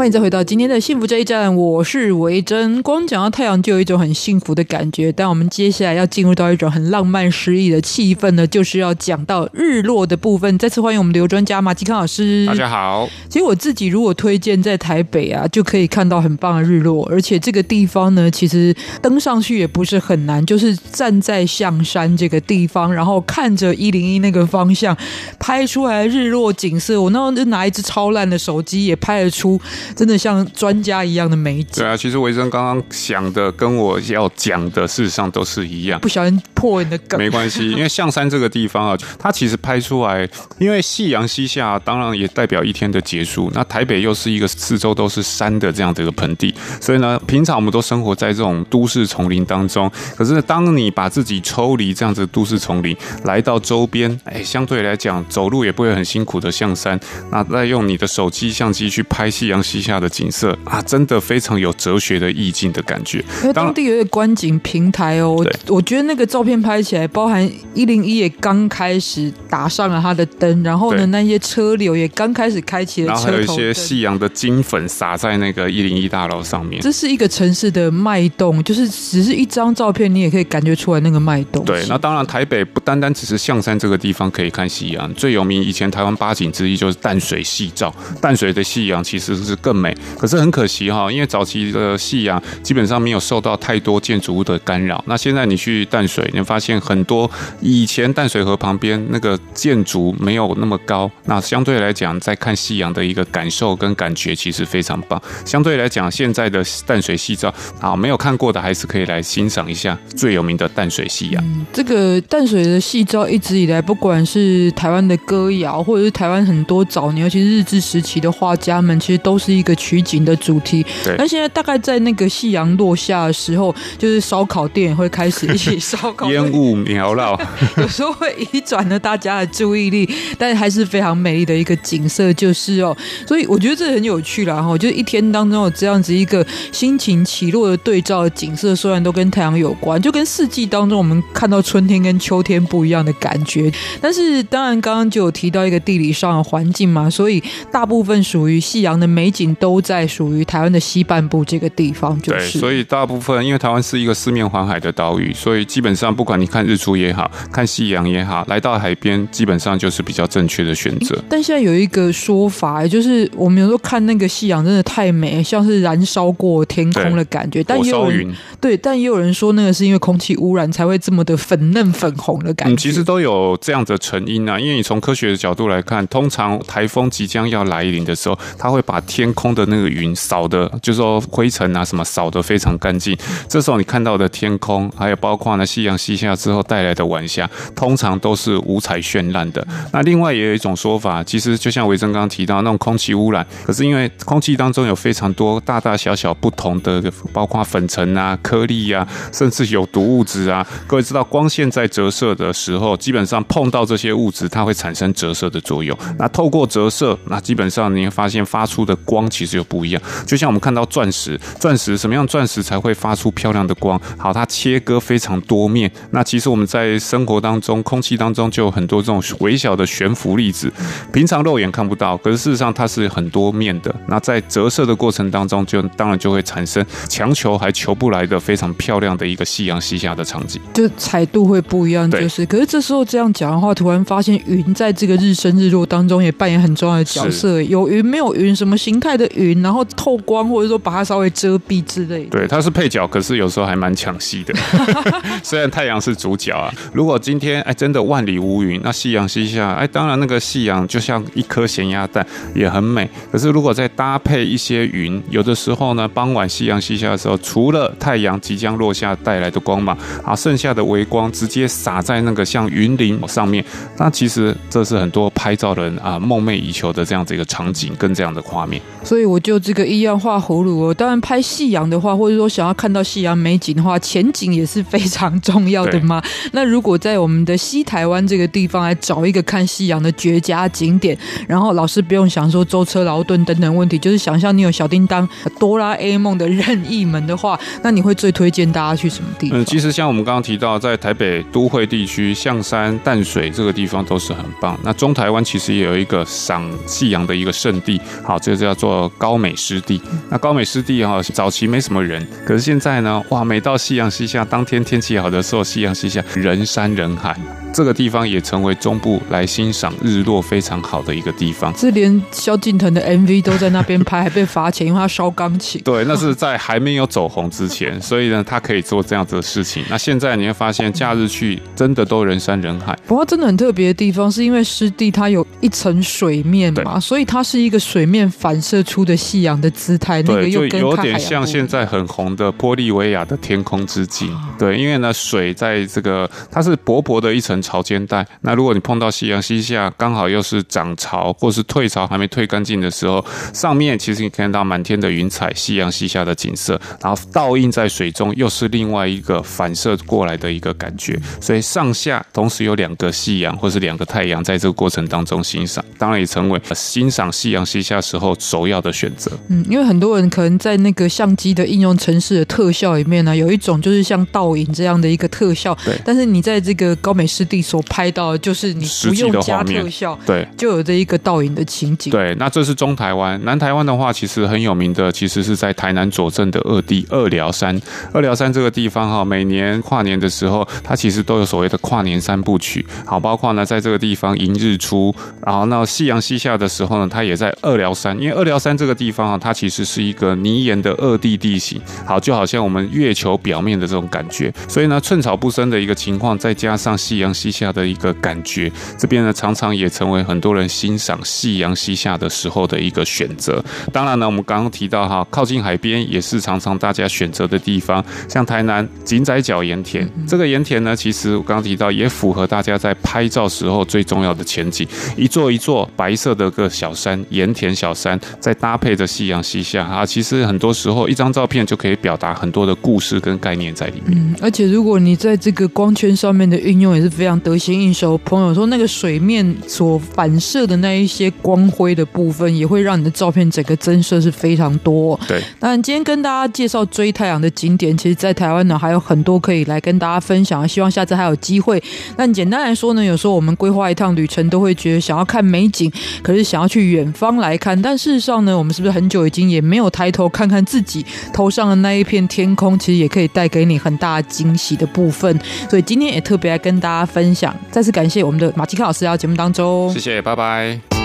欢迎再回到今天的幸福这一站，我是维珍。光讲到太阳就有一种很幸福的感觉，但我们接下来要进入到一种很浪漫诗意的气氛呢，就是要讲到日落的部分。再次欢迎我们的刘专家马继康老师。大家好。其实我自己如果推荐在台北啊，就可以看到很棒的日落，而且这个地方呢，其实登上去也不是很难，就是站在象山这个地方，然后看着一零一那个方向拍出来日落景色。我那时候就拿一支超烂的手机也拍得出。真的像专家一样的美景。对啊，其实维珍刚刚想的跟我要讲的事实上都是一样。不小心破你的梗，没关系，因为象山这个地方啊，它其实拍出来，因为夕阳西下，当然也代表一天的结束。那台北又是一个四周都是山的这样的一个盆地，所以呢，平常我们都生活在这种都市丛林当中。可是当你把自己抽离这样子都市丛林，来到周边，哎，相对来讲走路也不会很辛苦的象山，那再用你的手机相机去拍夕阳西下的景色啊，真的非常有哲学的意境的感觉。因为当地有一个观景平台哦，我觉得那个照片拍起来，包含一零一也刚开始打上了它的灯，然后呢，那些车流也刚开始开启了车头灯，然后还有一些夕阳的金粉洒在那个一零一大楼上面。这是一个城市的脉动，就是只是一张照片，你也可以感觉出来那个脉动。对，那当然台北不单单只是象山这个地方可以看夕阳，最有名以前台湾八景之一就是淡水夕照，淡水的夕阳其实是更更美。可是很可惜哈，因为早期的夕阳基本上没有受到太多建筑物的干扰。那现在你去淡水，你发现很多以前淡水河旁边那个建筑没有那么高，那相对来讲，在看夕阳的一个感受跟感觉其实非常棒。相对来讲，现在的淡水夕照啊，没有看过的还是可以来欣赏一下最有名的淡水夕阳。这个淡水的夕照一直以来，不管是台湾的歌谣，或者是台湾很多早年，尤其是日治时期的画家们，其实都是一一个取景的主题。对，那现在大概在那个夕阳落下的时候，就是烧烤店会开始一起烧烤，*laughs* 烟雾缭绕，*laughs* 有时候会移转了大家的注意力，但还是非常美丽的一个景色，就是哦。所以我觉得这很有趣啦哈，就是一天当中有这样子一个心情起落的对照的景色，虽然都跟太阳有关，就跟四季当中我们看到春天跟秋天不一样的感觉。但是当然，刚刚就有提到一个地理上的环境嘛，所以大部分属于夕阳的美景都在属于台湾的西半部这个地方，就是。对，所以大部分因为台湾是一个四面环海的岛屿，所以基本上不管你看日出也好看夕阳也好，来到海边基本上就是比较正确的选择。但现在有一个说法，就是我们有时候看那个夕阳真的太美，像是燃烧过天空的感觉。但也有人对，但也有人说那个是因为空气污染才会这么的粉嫩粉红的感觉。嗯，其实都有这样的成因啊，因为你从科学的角度来看，通常台风即将要来临的时候，它会把天空空的那个云扫的，就是说灰尘啊什么扫得非常干净。这时候你看到的天空，还有包括呢夕阳西下之后带来的晚霞，通常都是五彩绚烂的。那另外也有一种说法，其实就像维珍刚刚提到那种空气污染，可是因为空气当中有非常多大大小小不同的，包括粉尘啊、颗粒啊，甚至有毒物质啊。各位知道，光线在折射的时候，基本上碰到这些物质，它会产生折射的作用。那透过折射，那基本上你会发现发出的光其实又不一样。就像我们看到钻石，钻石什么样钻石才会发出漂亮的光？好，它切割非常多面。那其实我们在生活当中，空气当中就有很多这种微小的悬浮粒子，平常肉眼看不到，可是事实上它是很多面的。那在折射的过程当中，就当然就会产生强求还求不来的非常漂亮的一个夕阳西下的场景，就彩度会不一样。就是，可是这时候这样讲的话，突然发现云在这个日升日落当中也扮演很重要的角色。有云没有云，什么形态的云，然后透光或者说把它稍微遮蔽之类的。对，它是配角，可是有时候还蛮抢戏的。*laughs* 虽然太阳是主角啊，如果今天哎真的万里无云，那夕阳西下，哎当然那个夕阳就像一颗咸鸭蛋，也很美。可是如果再搭配一些云，有的时候呢，傍晚夕阳西下的时候，除了太阳即将落下带来的光芒，啊，剩下的微光直接洒在那个像云林上面，那其实这是很多拍照人啊梦寐以求的这样子一个场景跟这样的画面。所以我就这个一样画葫芦哦。当然拍夕阳的话，或者说想要看到夕阳美景的话，前景也是非常重要的嘛。*laughs* 那如果在我们的西台湾这个地方来找一个看夕阳的绝佳景点，然后老师不用想说舟车劳顿等等问题，就是想象你有小叮当、哆啦 A 梦的任意门的话，那你会最推荐大家去什么地方？嗯，其实像我们刚刚提到，在台北都会地区，象山、淡水这个地方都是很棒。那中台湾其实也有一个赏夕阳的一个圣地，好，这个叫做高美湿地。那高美湿地哈，早期没什么人，可是现在呢，哇，每到夕阳西下当天天气好的时候，夕阳西下人山人海。这个地方也成为中部来欣赏日落非常好的一个地方。这连萧敬腾的 MV 都在那边拍，还被罚钱，因为他烧钢琴。对，那是在还没有走红之前，*laughs* 所以呢，他可以做这样子的事情。那现在你会发现，假日去真的都人山人海。不过，真的很特别的地方，是因为湿地它有一层水面嘛，所以它是一个水面反射出的夕阳的姿态。那个又跟有点像现在很红的玻利维亚的天空之镜。对，因为呢，水在这个它是薄薄的一层。潮间带，那如果你碰到夕阳西下，刚好又是涨潮或是退潮还没退干净的时候，上面其实你看到满天的云彩，夕阳西下的景色，然后倒映在水中，又是另外一个反射过来的一个感觉。所以上下同时有两个夕阳或是两个太阳在这个过程当中欣赏，当然也成为欣赏夕阳西下时候首要的选择。嗯，因为很多人可能在那个相机的应用程式的特效里面呢，有一种就是像倒影这样的一个特效，对，但是你在这个高美湿地所拍到的就是你不用加特效，对，就有这一个倒影的情景。对，那这是中台湾，南台湾的话，其实很有名的，其实是在台南左镇的二地二寮山。二寮山这个地方哈，每年跨年的时候，它其实都有所谓的跨年三部曲。好，包括呢，在这个地方迎日出，然后那夕阳西下的时候呢，它也在二寮山。因为二寮山这个地方啊，它其实是一个泥岩的二地地形，好，就好像我们月球表面的这种感觉。所以呢，寸草不生的一个情况，再加上夕阳西下的一个感觉。这边呢，常常也成为很多人欣赏夕阳西下的时候的一个选择。当然呢，我们刚刚提到哈，靠近海边也是常常大家选择的地方，像台南井仔角盐田，这个盐田呢，其实我刚刚提到也符合大家在拍照时候最重要的前景，一座一座白色的个小山，盐田小山，再搭配着夕阳西下啊，其实很多时候一张照片就可以表达很多的故事跟概念在里面。嗯，而且如果你在这个光圈上面的运用也是非常得心应手。朋友说那个水面所反射的那一些光辉的部分，也会让你的照片整个增色是非常多。对，那今天跟大家介绍追太阳的景点，其实，在台湾呢还有很多可以来跟大家分享。希望下次还有机会。那简单来说呢，有时候我们规划一趟旅程，都会觉得想要看美景，可是想要去远方来看。但事实上呢，我们是不是很久已经也没有抬头看看自己头上的那一片天空？其实也可以带给你很大惊喜的部分。所以今天也特别来跟大家分分享。再次感谢我们的马吉克老师来到节目当中。谢谢，拜拜。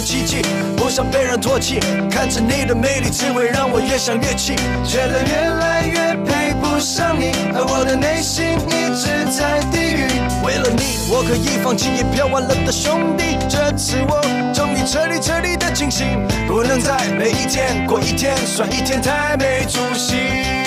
奇迹，不想被人唾弃。看着你的美丽，只会让我越想越气，觉得越来越配不上你，而我的内心一直在低语。为了你，我可以放弃也飘完了的兄弟。这次我终于彻底彻底的清醒，不能再每一天过一天算一天，太没出息。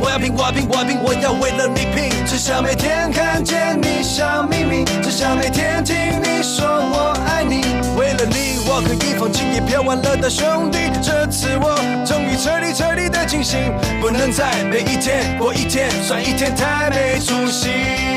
我要拼，我拼，我拼！我要为了你拼，只想每天看见你笑秘密，只想每天听你说我爱你。为了你，我可以放弃一切玩乐的兄弟，这次我终于彻底彻底的清醒，不能再每一天过一天，算一天太没出息。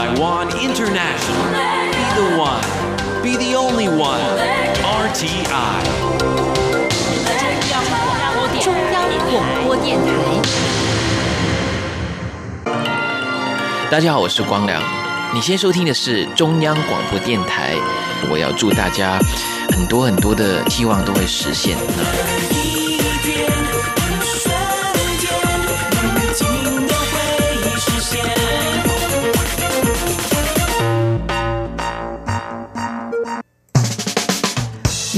Taiwan International. Be the one. Be the only one. RTI. 中央广播电台。大家好，我是光良。你先收听的是中央广播电台。我要祝大家很多很多的希望都会实现。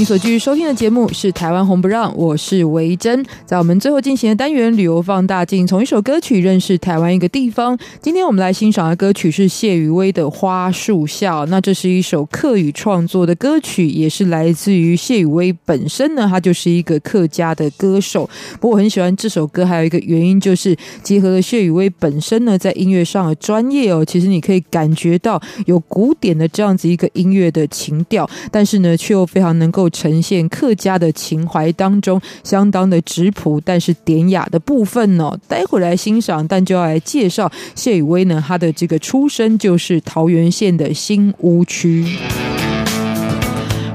你所继续收听的节目是《台湾红不让》，我是维珍。在我们最后进行的单元“旅游放大镜”，从一首歌曲认识台湾一个地方。今天我们来欣赏的歌曲是谢宇威的《花树下》。那这是一首客语创作的歌曲，也是来自于谢宇威本身呢，他就是一个客家的歌手。不过我很喜欢这首歌，还有一个原因就是结合了谢宇威本身呢在音乐上的专业哦。其实你可以感觉到有古典的这样子一个音乐的情调，但是呢却又非常能够。呈现客家的情怀当中，相当的质朴，但是典雅的部分呢、待会来欣赏。但就要来介绍谢雨薇呢，她的这个出生就是桃园县的新屋区。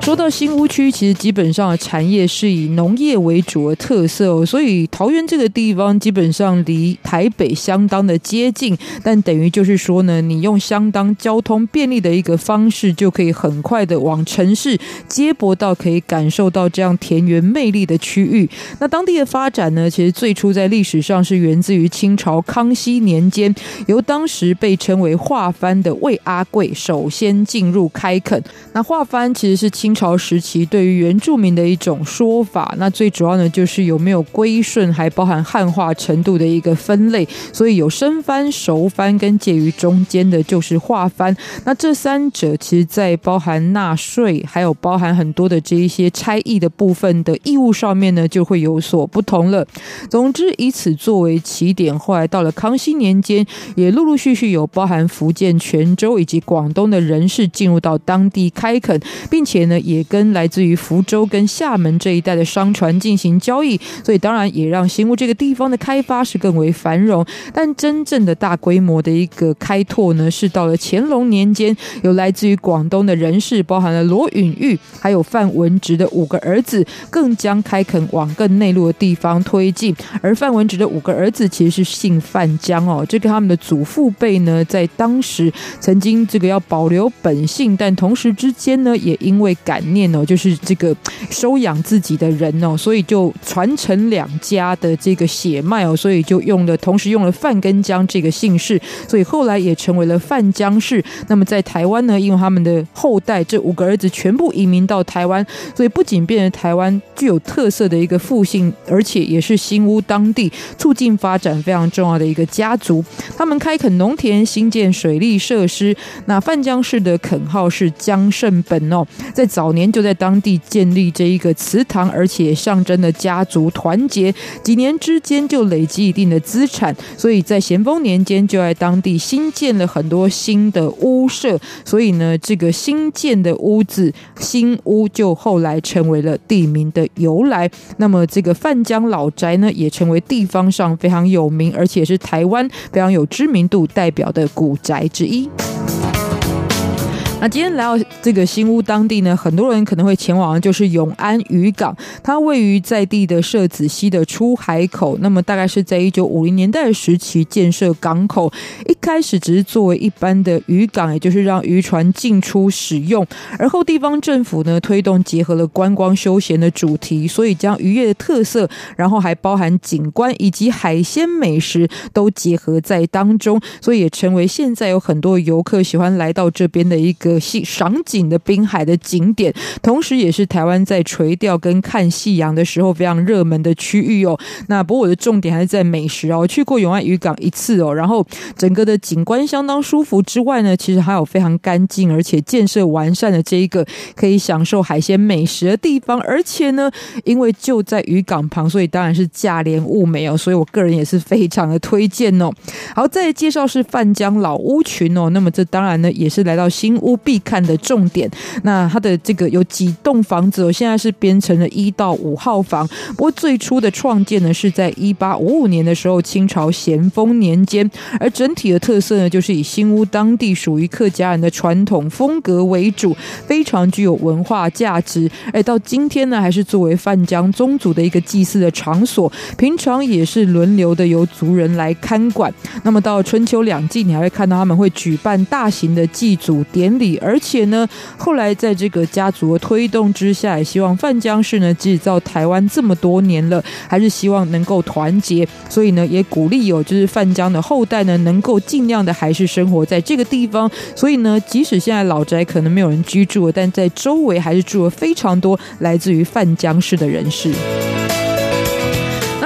说到新屋区，其实基本上的产业是以农业为主的特色哦，所以桃园这个地方基本上离台北相当的接近，但等于就是说呢，你用相当交通便利的一个方式，就可以很快的往城市接驳到可以感受到这样田园魅力的区域。那当地的发展呢，其实最初在历史上是源自于清朝康熙年间，由当时被称为画番的魏阿贵首先进入开垦。那画番其实是清朝时期对于原住民的一种说法，那最主要呢就是有没有归顺，还包含汉化程度的一个分类，所以有生番、熟番跟介于中间的，就是化番。那这三者其实在包含纳税，还有包含很多的这一些差役的部分的义务上面呢，就会有所不同了。总之，以此作为起点，后来到了康熙年间，也陆陆续续有包含福建泉州以及广东的人士进入到当地开垦，并且呢。也跟来自于福州跟厦门这一带的商船进行交易，所以当然也让新屋这个地方的开发是更为繁荣。但真正的大规模的一个开拓呢，是到了乾隆年间，有来自于广东的人士，包含了罗允玉，还有范文植的五个儿子，更将开垦往更内陆的地方推进。而范文植的五个儿子其实是姓范江哦，这个他们的祖父辈呢，在当时曾经这个要保留本姓，但同时之间呢，也因为感。念哦，就是这个收养自己的人哦，所以就传承两家的这个血脉哦，所以就用了，同时用了范跟江这个姓氏，所以后来也成为了范江氏。那么在台湾呢，因为他们的后代这五个儿子全部移民到台湾，所以不仅变成台湾具有特色的一个复姓，而且也是新屋当地促进发展非常重要的一个家族。他们开垦农田，兴建水利设施。那范江氏的垦号是江胜本哦，在早。年就在当地建立这一个祠堂，而且象征了家族团结。几年之间就累积一定的资产，所以在咸丰年间就在当地新建了很多新的屋舍。所以呢，这个新建的屋子新屋就后来成为了地名的由来。那么这个范江老宅呢，也成为地方上非常有名，而且是台湾非常有知名度代表的古宅之一。那今天来到这个新屋当地呢，很多人可能会前往的就是永安渔港，它位于在地的社子溪的出海口。那么大概是在一九五零年代时期建设港口，一开始只是作为一般的渔港，也就是让渔船进出使用。而后地方政府呢推动结合了观光休闲的主题，所以将渔业的特色，然后还包含景观以及海鲜美食都结合在当中，所以也成为现在有很多游客喜欢来到这边的一个。个戏赏景的滨海的景点，同时也是台湾在垂钓跟看夕阳的时候非常热门的区域哦。那不过我的重点还是在美食哦。我去过永安渔港一次哦，然后整个的景观相当舒服之外呢，其实还有非常干净而且建设完善的这一个可以享受海鲜美食的地方。而且呢，因为就在渔港旁，所以当然是价廉物美哦。所以我个人也是非常的推荐哦。好，再介绍是范江老屋群哦。那么这当然呢，也是来到新屋。必看的重点。那它的这个有几栋房子，现在是编成了一到五号房。不过最初的创建呢，是在一八五五年的时候，清朝咸丰年间。而整体的特色呢，就是以新屋当地属于客家人的传统风格为主，非常具有文化价值。而到今天呢，还是作为范江宗族的一个祭祀的场所，平常也是轮流的由族人来看管。那么到春秋两季，你还会看到他们会举办大型的祭祖典礼，而且呢，后来在这个家族的推动之下，也希望范江氏呢，即使到台湾这么多年了，还是希望能够团结，所以呢，也鼓励有就是范江的后代呢，能够尽量的还是生活在这个地方。所以呢，即使现在老宅可能没有人居住，但在周围还是住了非常多来自于范江氏的人士。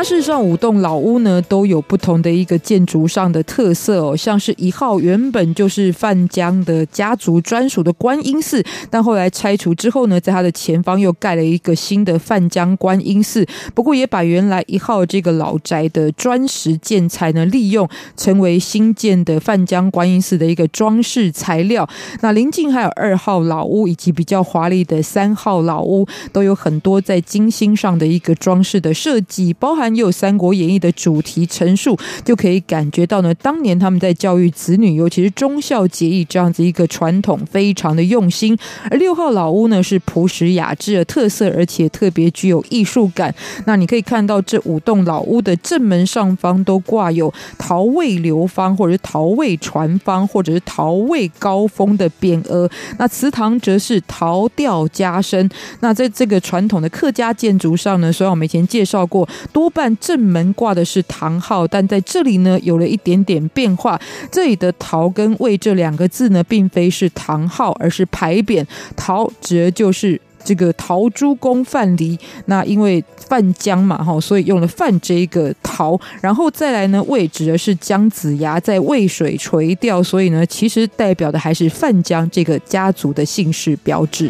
事实上，五栋老屋呢，都有不同的一个建筑上的特色哦。像是一号原本就是范江的家族专属的观音寺，但后来拆除之后呢，在它的前方又盖了一个新的范江观音寺。不过也把原来一号这个老宅的砖石建材呢，利用成为新建的范江观音寺的一个装饰材料。那邻近还有二号老屋以及比较华丽的三号老屋，都有很多在精心上的一个装饰的设计，包含。有《三国演义》的主题陈述，就可以感觉到呢，当年他们在教育子女，尤其是忠孝节义这样子一个传统，非常的用心。而六号老屋呢，是朴实雅致的特色，而且特别具有艺术感。那你可以看到这五栋老屋的正门上方都挂有“陶魏流芳”或者是“陶魏传芳”或者是“陶魏高峰”的匾额。那祠堂则是“陶吊家声”。那在这个传统的客家建筑上呢，虽然我们以前介绍过，多半。但正门挂的是唐号，但在这里呢，有了一点点变化。这里的“陶”跟“魏”这两个字呢，并非是唐号，而是牌匾。“陶”指的就是这个陶朱公范蠡。那因为范江嘛，哈，所以用了“范”这一个“陶”。然后再来呢，“魏”指的是姜子牙在渭水垂钓，所以呢，其实代表的还是范江这个家族的姓氏标志。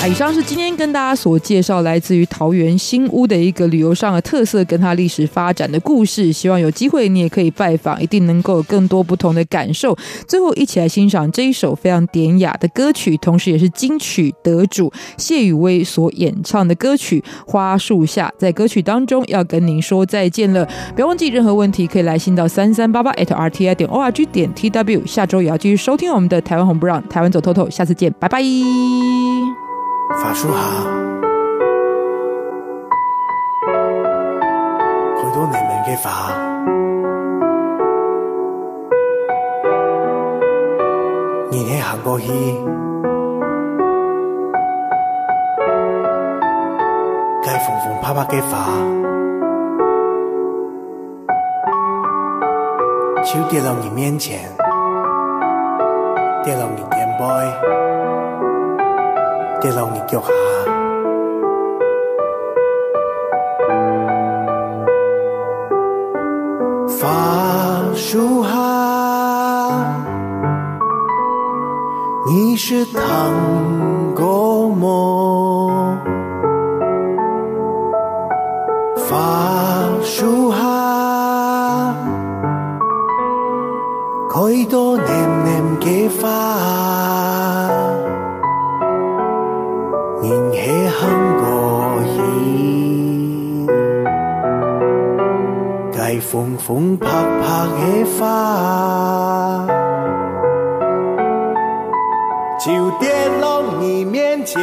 啊以上是今天跟大家所介绍来自于桃园新屋的一个旅游上的特色，跟它历史发展的故事。希望有机会你也可以拜访，一定能够有更多不同的感受。最后，一起来欣赏这一首非常典雅的歌曲，同时也是金曲得主谢宇威所演唱的歌曲《花树下》。在歌曲当中要跟您说再见了，不要忘记任何问题可以来信到三三八八 at r t i 点 org 点 tw。下周也要继续收听我们的台湾红不让，台湾走透透，下次见，拜拜。花树下，许多年龄嘅花，年轻行过去，该风风拍拍嘅花，就跌到你面前，跌到你肩背。跌落你脚下，花树下，你是糖果梦。花树下，许多年年嘅花。风风拍拍的花，就跌落你面前，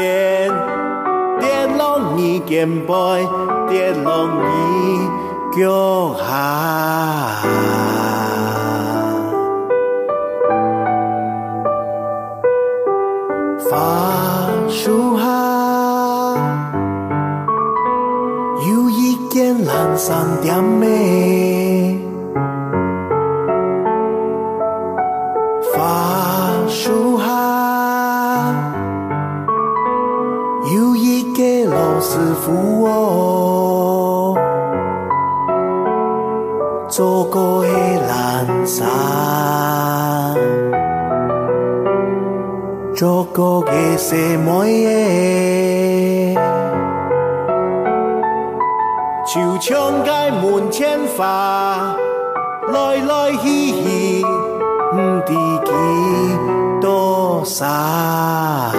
跌落你肩背，跌落你脚下。三点美，做过的什么耶？就像街门前花，来来去去，不知几多。沙。